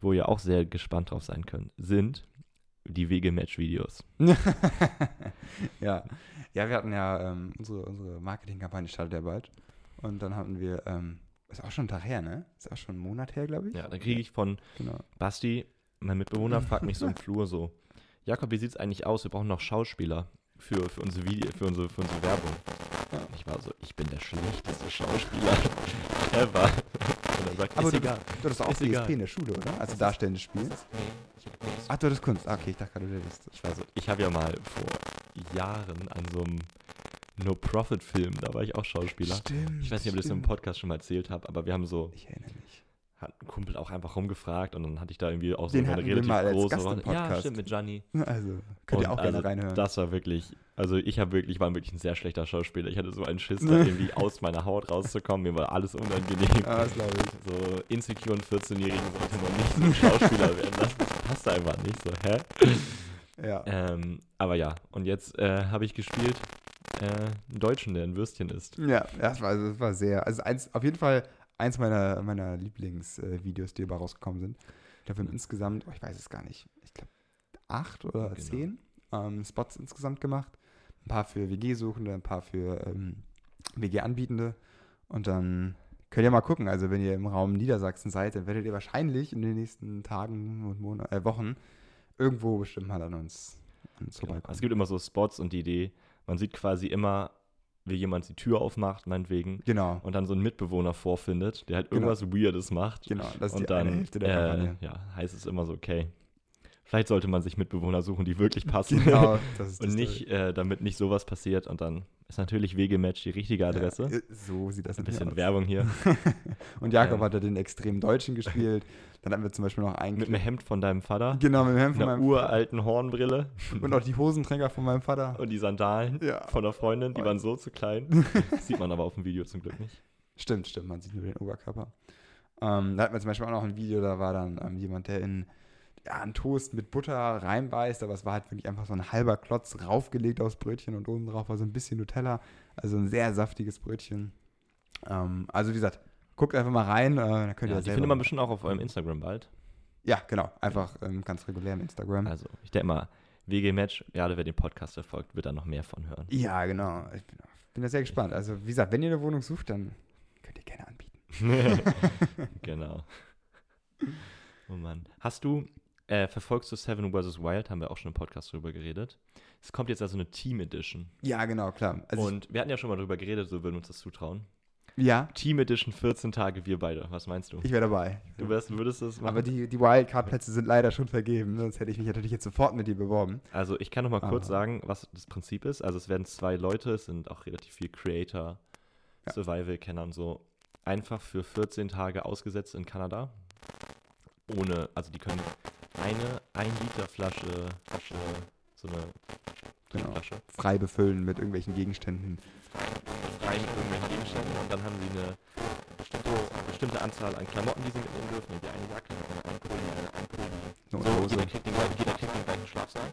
Wo ihr auch sehr gespannt drauf sein könnt, sind die Wege-Match-Videos. ja. Ja, wir hatten ja ähm, unsere, unsere Marketingkampagne startet ja bald. Und dann hatten wir, ähm, ist auch schon ein Tag her, ne? Ist auch schon ein Monat her, glaube ich. Ja, dann kriege ich von Genau. Basti, mein Mitbewohner, fragt mich so im Flur so, Jakob, wie sieht es eigentlich aus? Wir brauchen noch Schauspieler für, für, unsere, Video, für, unsere, für unsere Werbung. Ja. Ich war so, ich bin der schlechteste Schauspieler ever. Und er sagt, Aber ist du, egal. du hattest auch Ist DSP egal. in der Schule, oder? Also darstellendes Spiel. Ach, du hattest Kunst. Ah, okay, ich dachte gerade, du hättest. Ich so, ich habe ja mal vor Jahren an so einem No-Profit-Film, da war ich auch Schauspieler. Stimmt. Ich weiß nicht, ob ich das im. Podcast schon mal erzählt habe, aber wir haben so, Ich erinnere mich. Hat ein Kumpel auch einfach rumgefragt und dann hatte ich da irgendwie auch so Den eine relativ mal als große Gast. Ja, Podcast. stimmt, mit Gianni. Also, könnt ihr Und auch gerne also reinhören. Das war wirklich, also ich habe wirklich, war wirklich ein sehr schlechter Schauspieler. Ich hatte so einen Schiss, da irgendwie aus meiner Haut rauszukommen. Mir war alles unangenehm. Ah, das glaube ich. So insecuren 14-Jährigen sollte man nicht zum Schauspieler werden. Das passt einfach nicht so, hä? Ja. Ähm, aber ja, und jetzt äh, habe ich gespielt äh, einen Deutschen, der ein Würstchen isst. Ja, das war, das war sehr, also eins, auf jeden Fall eins meiner, meiner Lieblingsvideos, die dabei rausgekommen sind. Ich glaube, wir haben insgesamt, oh, ich weiß es gar nicht, ich glaube acht oder Genau. zehn ähm, Spots insgesamt gemacht. Ein paar für WG-Suchende, ein paar für ähm, WG-Anbietende. Und dann könnt ihr mal gucken, also wenn ihr im Raum Niedersachsen seid, dann werdet ihr wahrscheinlich in den nächsten Tagen und Monat, äh, Wochen irgendwo bestimmt mal an uns, an uns Genau. vorbeikommen. Es gibt immer so Spots und die Idee, man sieht quasi immer, wie jemand die Tür aufmacht, meinetwegen, Genau, und dann so einen Mitbewohner vorfindet, der halt Genau. irgendwas Weirdes macht. genau, das ist und die dann Hälfte der äh, Kampagne. ja, heißt es immer so, okay, vielleicht sollte man sich Mitbewohner suchen, die wirklich passen. Genau, das ist und nicht, äh, damit nicht sowas passiert. Und dann ist natürlich Wegematch die richtige Adresse. Ja, äh, so sieht das Ein bisschen aus. Werbung hier. Und Jakob Ähm. hat da den extrem Deutschen gespielt. Dann hatten wir zum Beispiel noch einen. Mit einem Hemd von deinem Vater, genau, mit dem Hemd von einer meinem uralten Hornbrille Und auch die Hosenträger von meinem Vater. und die Sandalen Ja. von der Freundin, die Und- waren so zu klein. Sieht man aber auf dem Video zum Glück nicht. Stimmt, stimmt, man sieht nur den Oberkörper. Ähm, da hatten wir zum Beispiel auch noch ein Video, da war dann ähm, jemand, der in einen Toast mit Butter reinbeißt, aber es war halt wirklich einfach so ein halber Klotz raufgelegt aufs Brötchen und oben drauf war so ein bisschen Nutella. Also ein sehr saftiges Brötchen. Ähm, also wie gesagt, guckt einfach mal rein, äh, dann könnt ihr Ja, das die findet man bestimmt auch auf eurem Instagram bald. Ja, genau, einfach ähm, ganz regulär im Instagram. Also, ich denke mal, WG-Match, gerade wer den Podcast verfolgt, wird da noch mehr von hören. Ja, genau. Ich bin, bin da sehr gespannt. Also, wie gesagt, wenn ihr eine Wohnung sucht, dann könnt ihr gerne anbieten. genau. Oh Mann. Hast du, äh, verfolgst du Seven vs. Wild? Haben wir auch schon im Podcast drüber geredet. Es kommt jetzt also eine Team Edition. Ja, genau, klar. Also Und wir hatten ja schon mal drüber geredet, so würden wir uns das zutrauen. ja, Team Edition 14 Tage, wir beide. Was meinst du? ich wäre dabei. Du wärst, würdest das machen? Aber die, die Wildcard-Plätze sind leider schon vergeben, sonst hätte ich mich natürlich jetzt sofort mit dir beworben. Also ich kann noch mal kurz Aber- sagen, was das Prinzip ist. Also es werden zwei Leute, es sind auch relativ viel Creator, Ja. Survival-Kenner und so, einfach für 14 Tage ausgesetzt in Kanada. Ohne, also die können eine 1 Liter Flasche, Flasche so eine Genau. Flasche, Frei befüllen mit irgendwelchen Gegenständen. frei mit irgendwelchen Gegenständen und dann haben sie eine bestimmte, bestimmte Anzahl an Klamotten, die sie mitnehmen dürfen. Die eine Jacke, eine ein Pulli, eine ein Pulli. Eine So, jeder kriegt den gleichen Schlafsack.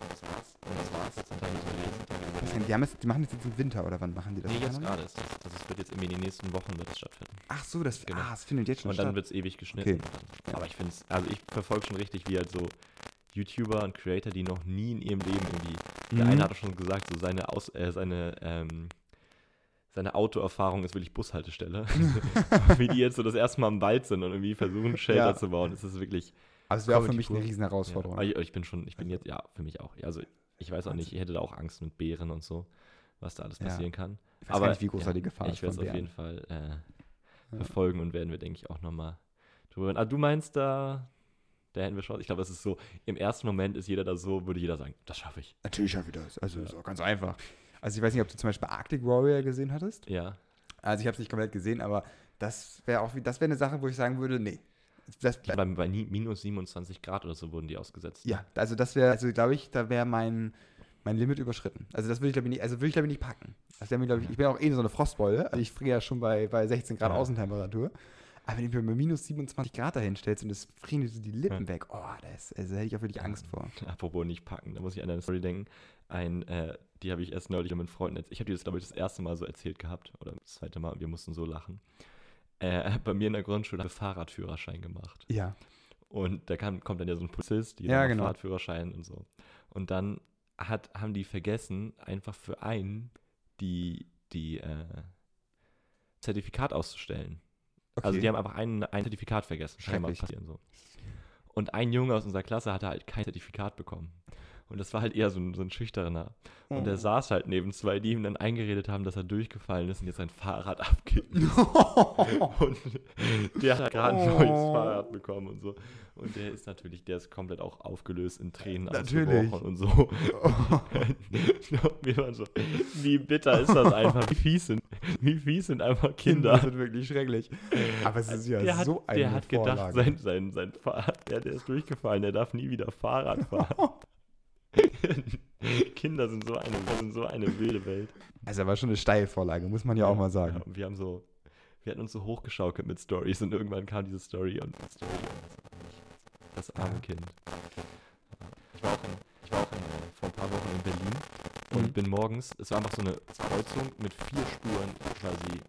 Und das war's. Und das war's. Das sind dann die so die denn, die, haben jetzt, die machen das jetzt im Winter oder wann machen die das? Nee, jetzt gerade ist das. Das wird jetzt irgendwie in den nächsten Wochen wird es stattfinden. Ach so, das, Genau. ah, das findet jetzt schon Und dann statt. wird es ewig geschnitten. Okay. Aber ich finde es, also ich verfolge schon richtig, wie halt so YouTuber und Creator, die noch nie in ihrem Leben irgendwie. Der Mhm. eine hat schon gesagt, so seine Aus, äh, seine, ähm, seine Autoerfahrung ist wirklich Bushaltestelle. wie die jetzt so das erste Mal im Wald sind und irgendwie versuchen, Shelter Ja. zu bauen. Das ist wirklich. Aber es wäre auch für mich eine riesen Ja. Herausforderung. Aber ich, ich bin schon, ich bin jetzt, ja, für mich auch. Also ich weiß auch nicht, ich hätte da auch Angst mit Bären und so, was da alles Ja. passieren kann. Ich weiß gar nicht, wie groß da die Gefahr ich werde es auf jeden Fall äh, Ja. verfolgen und werden wir, denke ich, auch nochmal drüber reden. Ah, du meinst da, da hätten wir schon, ich glaube, es ist so, im ersten Moment ist jeder da so, würde jeder sagen, das schaffe ich. Natürlich schaffe ich das. Also ist auch ganz einfach. Also ich weiß nicht, ob du zum Beispiel Arctic Warrior gesehen hattest. Ja. Also ich habe es nicht komplett gesehen, aber das wäre auch wie- das wäre eine Sache, wo ich sagen würde, nee. Das, Bei, bei minus 27 Grad oder so wurden die ausgesetzt. ja, also das wäre, also glaube ich, da wäre mein, mein Limit überschritten. Also das würde ich glaube ich nicht, also würde ich glaube ich nicht packen. Mir, glaub ich, ich bin auch eh so eine Frostbeule. Also ich friere ja schon bei, bei 16 Grad Ja. Außentemperatur. Aber wenn du mir minus 27 Grad dahin stellst und es frieren dir so die Lippen Ja. weg, oh, das, also da hätte ich auch wirklich Angst vor. Apropos nicht packen, da muss ich an eine Story denken. Ein, äh, die habe ich erst neulich mit Freunden erzählt. Ich habe die das, glaube ich, das erste Mal so erzählt gehabt. Oder das zweite Mal und wir mussten so lachen. Äh, bei mir in der Grundschule habe ich Fahrradführerschein gemacht. Ja. Und da kam, kommt dann ja so ein Polizist, die Ja, genau. Fahrradführerschein und so. Und dann hat, haben die vergessen, einfach für einen die, die äh, Zertifikat auszustellen. Okay. Also die haben einfach ein, ein Zertifikat vergessen. Schrecklich. passieren so. Und ein Junge aus unserer Klasse hatte halt kein Zertifikat bekommen. Und das war halt eher so ein, so ein schüchterner. Und Oh. der saß halt neben zwei, die ihm dann eingeredet haben, dass er durchgefallen ist und jetzt sein Fahrrad abgibt. Und der hat gerade ein neues Oh. Fahrrad bekommen und so. Und der ist natürlich, der ist komplett auch aufgelöst in Tränen Natürlich. und so. Wir waren so, wie bitter ist das einfach? Wie fies sind, wie fies sind einfach Kinder Kinder? sind wirklich schrecklich. Aber es ist ja der hat, so eine der hat gedacht, Vorlage. sein, sein, sein Fahrrad, der, der ist durchgefallen, der darf nie wieder Fahrrad fahren. Kinder sind so eine, sind so eine wilde Welt. Also war schon eine Steilvorlage, muss man ja auch mal Ja, sagen. und wir haben so, wir hatten uns so hochgeschaukelt mit Stories und irgendwann kam diese Story und Story das arme Kind. Ich war auch, in, ich war auch in, äh, vor ein paar Wochen in Berlin und Mhm. bin morgens, es war einfach so eine Kreuzung mit vier Spuren, quasi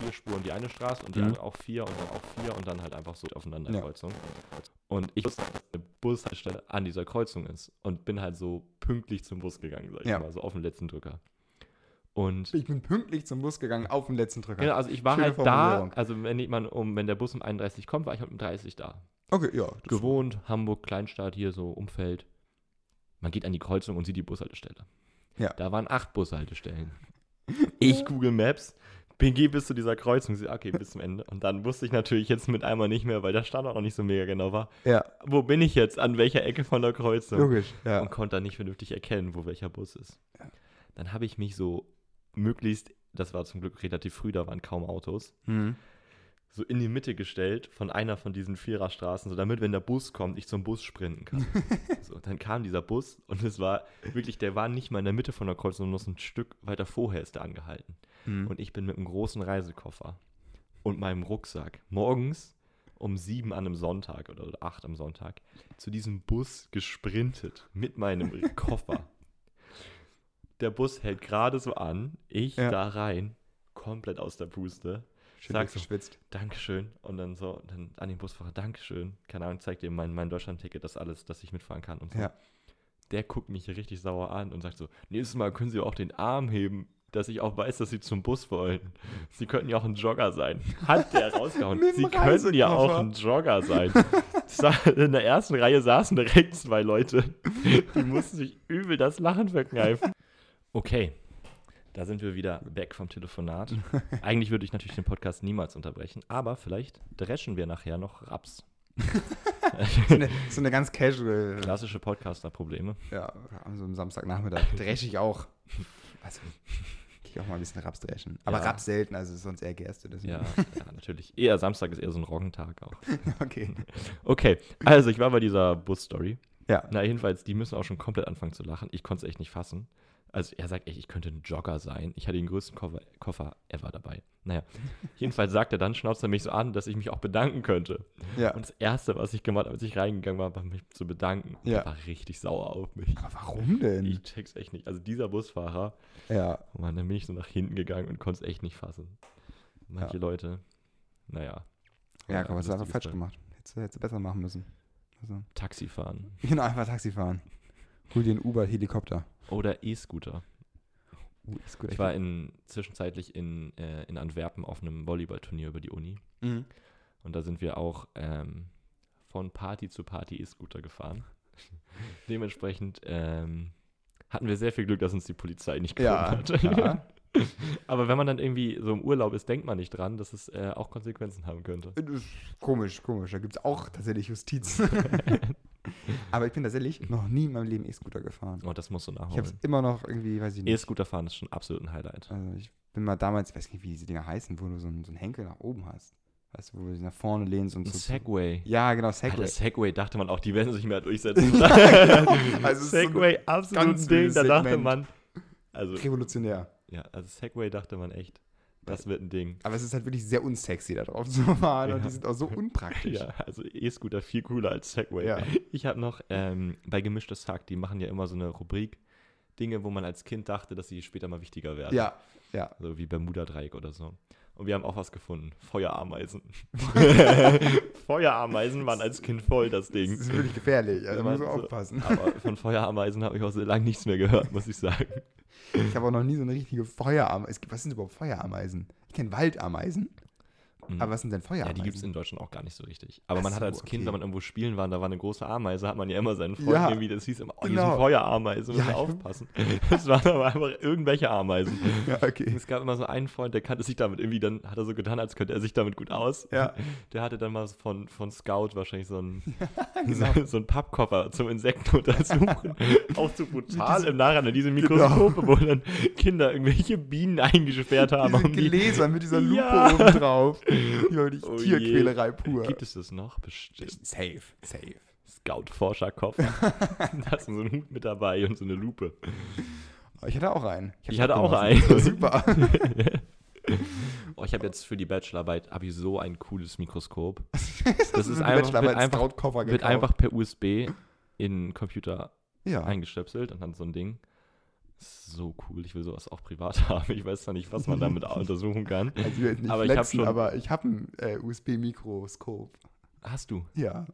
vier Spuren, die eine Straße und die Mhm. andere auch vier und dann auch vier und dann halt einfach so aufeinander Ja. Kreuzung. Und ich wusste, eine Bushaltestelle an dieser Kreuzung ist und bin halt so pünktlich zum Bus gegangen, sag ich Ja. mal, so auf den letzten Drücker. Und Ich bin pünktlich zum Bus gegangen auf den letzten Drücker. Genau, also ich war Schöne halt da, also wenn ich man um, wenn der Bus um 31 kommt, war ich halt um 30 da. Okay, ja. Gewohnt, Hamburg, Kleinstadt, hier so Umfeld. Man geht an die Kreuzung und sieht die Bushaltestelle. Ja. Da waren acht Bushaltestellen. Ich Google Maps, bin geh bis zu dieser Kreuzung, sie, okay, bis zum Ende. Und dann wusste ich natürlich jetzt mit einmal nicht mehr, weil der Standort noch nicht so mega genau war. Ja, Wo bin ich jetzt? An welcher Ecke von der Kreuzung? logisch. Ja. und konnte dann nicht vernünftig erkennen, wo welcher Bus ist. Ja. Dann habe ich mich so möglichst, das war zum Glück relativ früh, da waren kaum Autos, Mhm. so in die Mitte gestellt von einer von diesen Viererstraßen, so damit, wenn der Bus kommt, ich zum Bus sprinten kann. so, dann kam dieser Bus und es war wirklich, der war nicht mal in der Mitte von der Kreuzung, sondern noch so ein Stück weiter vorher ist der angehalten. Mhm. Und ich bin mit einem großen Reisekoffer und meinem Rucksack morgens um sieben an einem Sonntag oder, oder acht am Sonntag zu diesem Bus gesprintet mit meinem Koffer. Der Bus hält gerade so an, ich Ja. da rein, komplett aus der Puste. Schön du. geschwitzt. Dankeschön. Und dann so, dann an den Busfahrer, Dankeschön. Keine Ahnung, zeigt ihm mein, mein Deutschland-Ticket, das alles, dass ich mitfahren kann und so. Ja. Der guckt mich richtig sauer an und sagt so, nächstes Mal können Sie auch den Arm heben, dass ich auch weiß, dass Sie zum Bus wollen. Sie könnten ja auch ein Jogger sein. Hat der rausgehauen. Sie könnten ja auch ein Jogger sein. In der ersten Reihe saßen direkt zwei Leute. Die mussten sich übel das Lachen verkneifen. Okay, da sind wir wieder weg vom Telefonat. Eigentlich würde ich natürlich den Podcast niemals unterbrechen, aber vielleicht dreschen wir nachher noch Raps. So eine, so eine ganz casual. Klassische Podcaster-Probleme. Ja, an so einem Samstagnachmittag dresche ich auch. Also, ich auch mal ein bisschen Raps dreschen. Aber Ja. Raps selten, also sonst eher Gerste. Ja, ja, natürlich. Eher Samstag ist eher so ein Roggentag auch. Okay. Okay, also ich war bei dieser Bus-Story. Ja. Na, jedenfalls, die müssen auch schon komplett anfangen zu lachen. Ich konnte es echt nicht fassen. Also er sagt echt, ich könnte ein Jogger sein. Ich hatte den größten Koffer, Koffer ever dabei. Naja, jedenfalls sagt er dann, schnauzt er mich so an, dass ich mich auch bedanken könnte. Ja. Und das Erste, was ich gemacht habe, als ich reingegangen war, war mich zu bedanken. Ja. Er war richtig sauer auf mich. Aber warum denn? Ich check's echt nicht. Also dieser Busfahrer, ja. Mann, dann bin ich so nach hinten gegangen und konnte es echt nicht fassen. Manche Leute, naja. Ja, komm, was hast du falsch gemacht? Hättest du, hättest du besser machen müssen. Also, Taxi fahren. genau, einfach Taxi fahren. Hol dir einen Uber-Helikopter. Oder E-Scooter. Uh. Ich war in, zwischenzeitlich in, äh, in Antwerpen auf einem Volleyballturnier über die Uni. Mhm. Und da sind wir auch ähm, von Party zu Party E-Scooter gefahren. Dementsprechend ähm, hatten wir sehr viel Glück, dass uns die Polizei nicht Ja, gefunden hat. ja. Aber wenn man dann irgendwie so im Urlaub ist, denkt man nicht dran, dass es äh, auch Konsequenzen haben könnte. Das ist Komisch, komisch. Da gibt es auch tatsächlich Justiz. Aber ich bin tatsächlich noch nie in meinem Leben E-Scooter gefahren. Oh, das musst du Ich habe nachholen. es immer noch irgendwie, weiß ich nicht. E-Scooter fahren ist schon absolut ein Highlight. Also ich bin mal damals, ich weiß nicht, wie diese Dinger heißen, wo du so einen, so einen Henkel nach oben hast. Weißt du, wo du dich nach vorne lehnst und Ein so. Segway. Ja, genau, Segway. Das Segway dachte man auch, die werden sich mehr durchsetzen. also es ist so Segway, absolut ein Ding. Da dachte man. Also, revolutionär. ja, also Segway dachte man echt, das wird ein Ding. Aber es ist halt wirklich sehr unsexy, da drauf zu fahren. Und Ja. die sind auch so unpraktisch. Ja, also E-Scooter viel cooler als Segway. Ja. Ich habe noch ähm, bei Gemischtes Hack, die machen ja immer so eine Rubrik, Dinge, wo man als Kind dachte, dass sie später mal wichtiger werden. Ja, ja. So wie Bermuda-Dreieck oder so. Und wir haben auch was gefunden. Feuerameisen. Feuerameisen waren als Kind voll das Das Ding. ist wirklich gefährlich. Also muss man so- aufpassen. Aber von Feuerameisen habe ich auch so lange nichts mehr gehört, muss ich sagen. Ich habe auch noch nie so eine richtige Feuerameise. Es gibt- Was sind überhaupt Feuerameisen? Ich kenne Waldameisen. Mhm. Aber was sind denn ja, Feuerameisen? die gibt es in Deutschland auch gar nicht so richtig. Aber Ach man hat so, als Kind, okay. wenn man irgendwo spielen war und da war eine große Ameise, hat man ja immer seinen Freunden Ja, irgendwie, das hieß immer, oh, genau. sind Feuerameisen, wir müssen Ja, aufpassen. Das waren aber einfach irgendwelche Ameisen. Ja, okay. Es gab immer so einen Freund, der kannte sich damit irgendwie, dann hat er so getan, als könnte er sich damit gut aus. Ja. Der hatte dann mal von, von Scout wahrscheinlich so einen, genau. so, so einen Pappkoffer zum Insekten untersuchen. Auch so brutal im Nachhinein, diese Genau. Mikroskope, wo dann Kinder irgendwelche Bienen eingesperrt haben. Diese um die- Gläser mit dieser Lupe Ja. oben drauf. Die war wirklich Oh je. Tierquälerei pur. Gibt es das noch? Bestimmt. Safe, safe. Scout-Forscherkopf. da hast du so einen Hut mit dabei und so eine Lupe. Ich hatte auch einen. hab Ich hatte auch einen. Super. Oh, ich habe jetzt für die Bachelorarbeit habe ich so ein cooles Mikroskop. das ist einfach- wird einfach- Scout-Koffer Wird einfach per USB in den Computer ja. eingestöpselt und dann so ein Ding. So cool. Ich will sowas auch privat haben. Ich weiß zwar nicht, was man damit untersuchen kann. Also ich nicht Aber ich hab flexen, schon- aber ich habe ein äh, USB-Mikroskop. Hast du? Ja.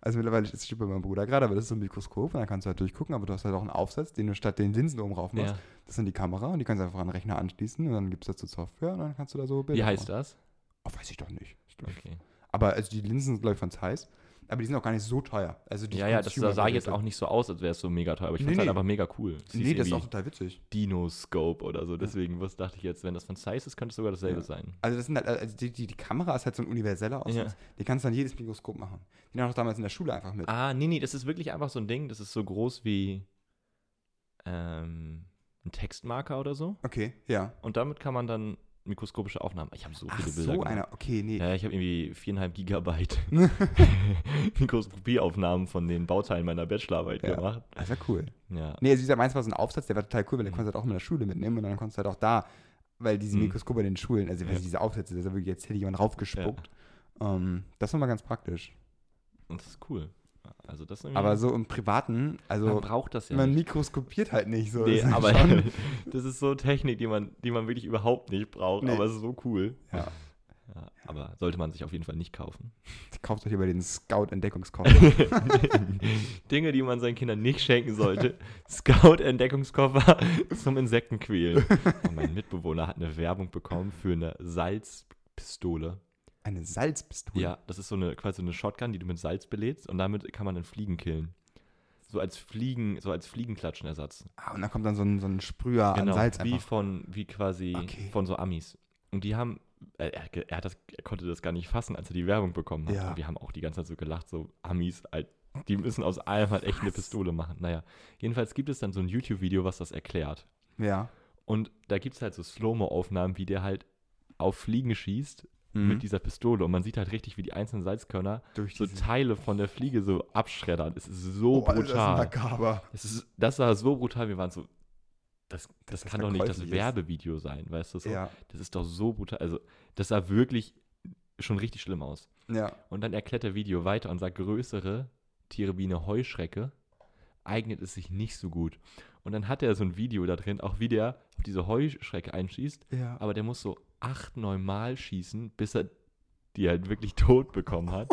Also mittlerweile ist es bei meinem Bruder gerade, aber das ist so ein Mikroskop und dann kannst du halt durchgucken, aber du hast halt auch einen Aufsatz, den du statt den Linsen oben rauf machst. Ja. Das dann die Kamera und die kannst du einfach an den Rechner anschließen und dann gibt es dazu Software und dann kannst du da so Bilder Wie heißt machen. das? Oh, weiß ich doch nicht. Ich Okay. Aber also die Linsen sind, glaube ich, von Zeiss. Aber die sind auch gar nicht so teuer. Also die Ja, ja, das sah jetzt auch nicht so aus, als wäre es so mega teuer. Aber ich Nee, fand es halt nee. einfach mega cool. Hieß Nee, das ist auch total witzig. Dinoscope oder so. Deswegen was dachte ich jetzt, wenn das von Zeiss ist, könnte es sogar dasselbe Ja. sein. Also das sind halt, also die, die, die Kamera ist halt so ein universeller Aussatz. Die kannst du an jedes Mikroskop machen. Die haben auch damals in der Schule einfach mit. Ah, nee, nee, das ist wirklich einfach so ein Ding. Das ist so groß wie ähm, ein Textmarker oder so. Okay, ja. Und damit kann man dann mikroskopische Aufnahmen. Ich habe so Ach, viele Bilder so gemacht. einer. Okay, nee. Ja, ich habe irgendwie viereinhalb Gigabyte Mikroskopieaufnahmen von den Bauteilen meiner Bachelorarbeit Ja. gemacht. Das ist ja cool. Ja. Nee, also dieser meins war so ein Aufsatz, der war total cool, weil den Mhm. konntest du halt auch in der Schule mitnehmen und dann konntest du halt auch da, weil diese Mhm. Mikroskope in den Schulen, also Ja. diese Aufsätze, das ist ja wirklich, jetzt hätte jemand raufgespuckt. Ähm, das war mal ganz praktisch. Und das ist cool. Also das Aber so im Privaten, also man braucht das ja man nicht. mikroskopiert halt nicht so. Nee, Das ist aber das ist so Technik, die man, die man wirklich überhaupt nicht braucht, Nee. aber es ist so cool. ja. Ja, aber sollte man sich auf jeden Fall nicht kaufen. Kauft euch über den Scout-Entdeckungskoffer. Dinge, die man seinen Kindern nicht schenken sollte. Scout-Entdeckungskoffer zum Insektenquälen. Und mein Mitbewohner hat eine Werbung bekommen für eine Salzpistole. Eine Salzpistole. Ja, das ist so eine quasi so eine Shotgun, die du mit Salz belädst und damit kann man dann Fliegen killen. So als Fliegen, so als Fliegenklatschenersatz. Ah, und da kommt dann so ein, so ein Sprüher genau, an Salz wie einfach. von, wie quasi Okay. von so Amis. Und die haben, äh, er, er, das, er konnte das gar nicht fassen, als er die Werbung bekommen hat. Ja. Und wir haben auch die ganze Zeit so gelacht, so Amis, die müssen aus allem halt echt eine Was? Pistole machen. Naja, jedenfalls gibt es dann so ein YouTube-Video, was das erklärt. Ja. Und da gibt es halt so Slow-Mo-Aufnahmen, wie der halt auf Fliegen schießt Mhm. mit dieser Pistole. Und man sieht halt richtig, wie die einzelnen Salzkörner Durch so Teile von der Fliege so abschreddern. Es ist so Oh, Alter, Das ist brutal. ist, das war so brutal, wir waren so, das, das, das kann doch nicht das verkäuflich ist. Werbevideo sein, weißt du so? Ja. Das ist doch so brutal. Also, das sah wirklich schon richtig schlimm aus. Ja. Und dann erklärt der Video weiter und sagt, größere Tiere wie eine Heuschrecke eignet es sich nicht so gut. Und dann hat er so ein Video da drin, auch wie der auf diese Heuschrecke einschießt, Ja. aber der muss so acht, neun Mal schießen, bis er die halt wirklich tot bekommen hat.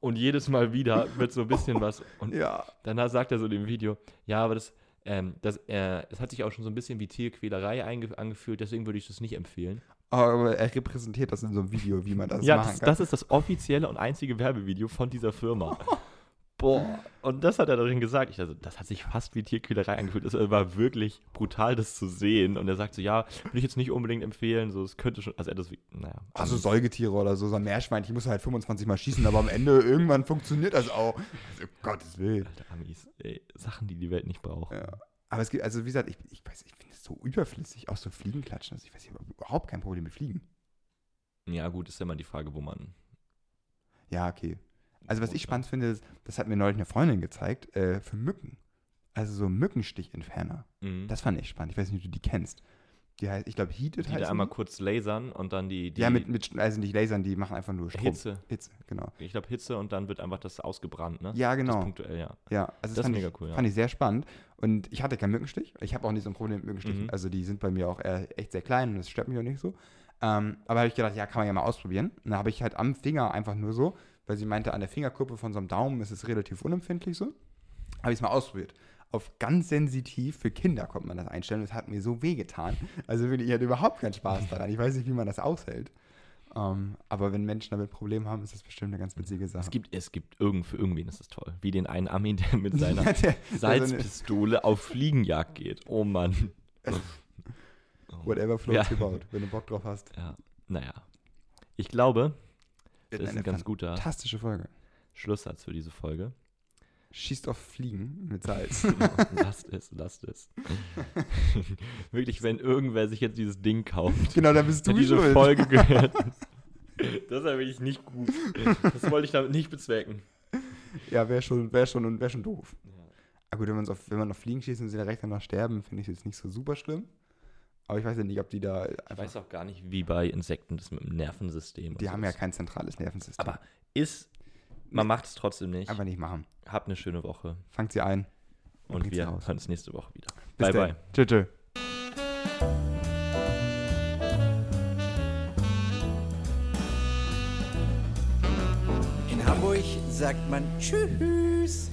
Und jedes Mal wieder wird so ein bisschen was. Und Ja. danach sagt er so in dem Video, ja, aber das, ähm, das, äh, es hat sich auch schon so ein bisschen wie Tierquälerei angefühlt, deswegen würde ich das nicht empfehlen. Aber er repräsentiert das in so einem Video, wie man das ja, machen das, kann. das ist das offizielle und einzige Werbevideo von dieser Firma. Boah, und das hat er darin gesagt. Ich also, das hat sich fast wie Tierquälerei angefühlt. Es war wirklich brutal, das zu sehen. Und er sagt so, ja, würde ich jetzt nicht unbedingt empfehlen. So, es könnte schon, also er das, wie- naja. Also Säugetiere oder so, so ein Meerschweinchen muss halt 25 Mal schießen, aber am Ende irgendwann funktioniert das auch. Also, Gottes Willen. Alter, Amis, ey, Sachen, die die Welt nicht braucht. Ja. Aber es gibt, also wie gesagt, ich, ich weiß, ich finde es so überflüssig, auch so Fliegenklatschen. Also ich weiß, ich habe überhaupt kein Problem mit Fliegen. Ja, gut, ist ja immer die Frage, wo man. Ja, okay. Also was ich ne? spannend finde, ist, das hat mir neulich eine Freundin gezeigt, äh, für Mücken. Also so Mückenstichentferner. Mhm. Das fand ich spannend. Ich weiß nicht, ob du die kennst. Die heißt, ich glaube, Heated die heißt da einmal kurz lasern und dann die, die Ja, mit, mit, also nicht Lasern, die machen einfach nur Strom. Hitze. Hitze, genau. Ich glaube Hitze und dann wird einfach das ausgebrannt, ne? Ja, Das genau. punktuell, ja. Ja, also das, Das fand, mega ich, cool, ja. fand ich sehr spannend. Und ich hatte keinen Mückenstich. Ich habe auch nicht so ein Problem mit Mückenstichen. Mhm. Also die sind bei mir auch echt sehr klein und das stört mich auch nicht so. Ähm, aber habe ich gedacht, ja, kann man ja mal ausprobieren. Und dann habe ich halt am Finger einfach nur so, weil sie meinte, an der Fingerkuppe von so einem Daumen ist es relativ unempfindlich so. Habe ich es mal ausprobiert. Auf ganz sensitiv für Kinder konnte man das einstellen. Das hat mir so wehgetan. Also wirklich, ich hatte überhaupt keinen Spaß daran. Ich weiß nicht, wie man das aushält. Ähm, aber wenn Menschen damit Probleme haben, ist das bestimmt eine ganz witzige Sache. Es gibt, es gibt irgend, für irgendwen ist das toll. Wie den einen Ami, der mit seiner Ja, der- Salzpistole auf Fliegenjagd geht. Oh Mann. Whatever floats Ja. your boat, wenn du Bock drauf hast. Ja, naja. Ich glaube, das ist eine ein ganz guter Fantastische Folge. Schlusssatz für diese Folge. Schießt auf Fliegen mit Salz. Genau, lasst es, lasst es. Wirklich, wenn irgendwer sich jetzt dieses Ding kauft, genau, da bist du diese schuld. Folge gehört. Das ist ja wirklich nicht gut. Das wollte ich damit nicht bezwecken. Ja, wäre schon, wär schon, wär schon doof. Aber gut, wenn, auf, wenn man auf Fliegen schießt und sie direkt danach sterben, finde ich es jetzt nicht so super schlimm. Aber ich weiß ja nicht, ob die da Ich weiß auch gar nicht, wie bei Insekten das mit dem Nervensystem. und die so haben ja ist. kein zentrales Nervensystem. Aber ist, man Nee. macht es trotzdem nicht. Einfach nicht machen. Habt eine schöne Woche Fangt sie ein. und sie wir hören uns nächste Woche wieder. Bis bye, dann. bye. Tschö, tschö. In Hamburg sagt man Tschüss.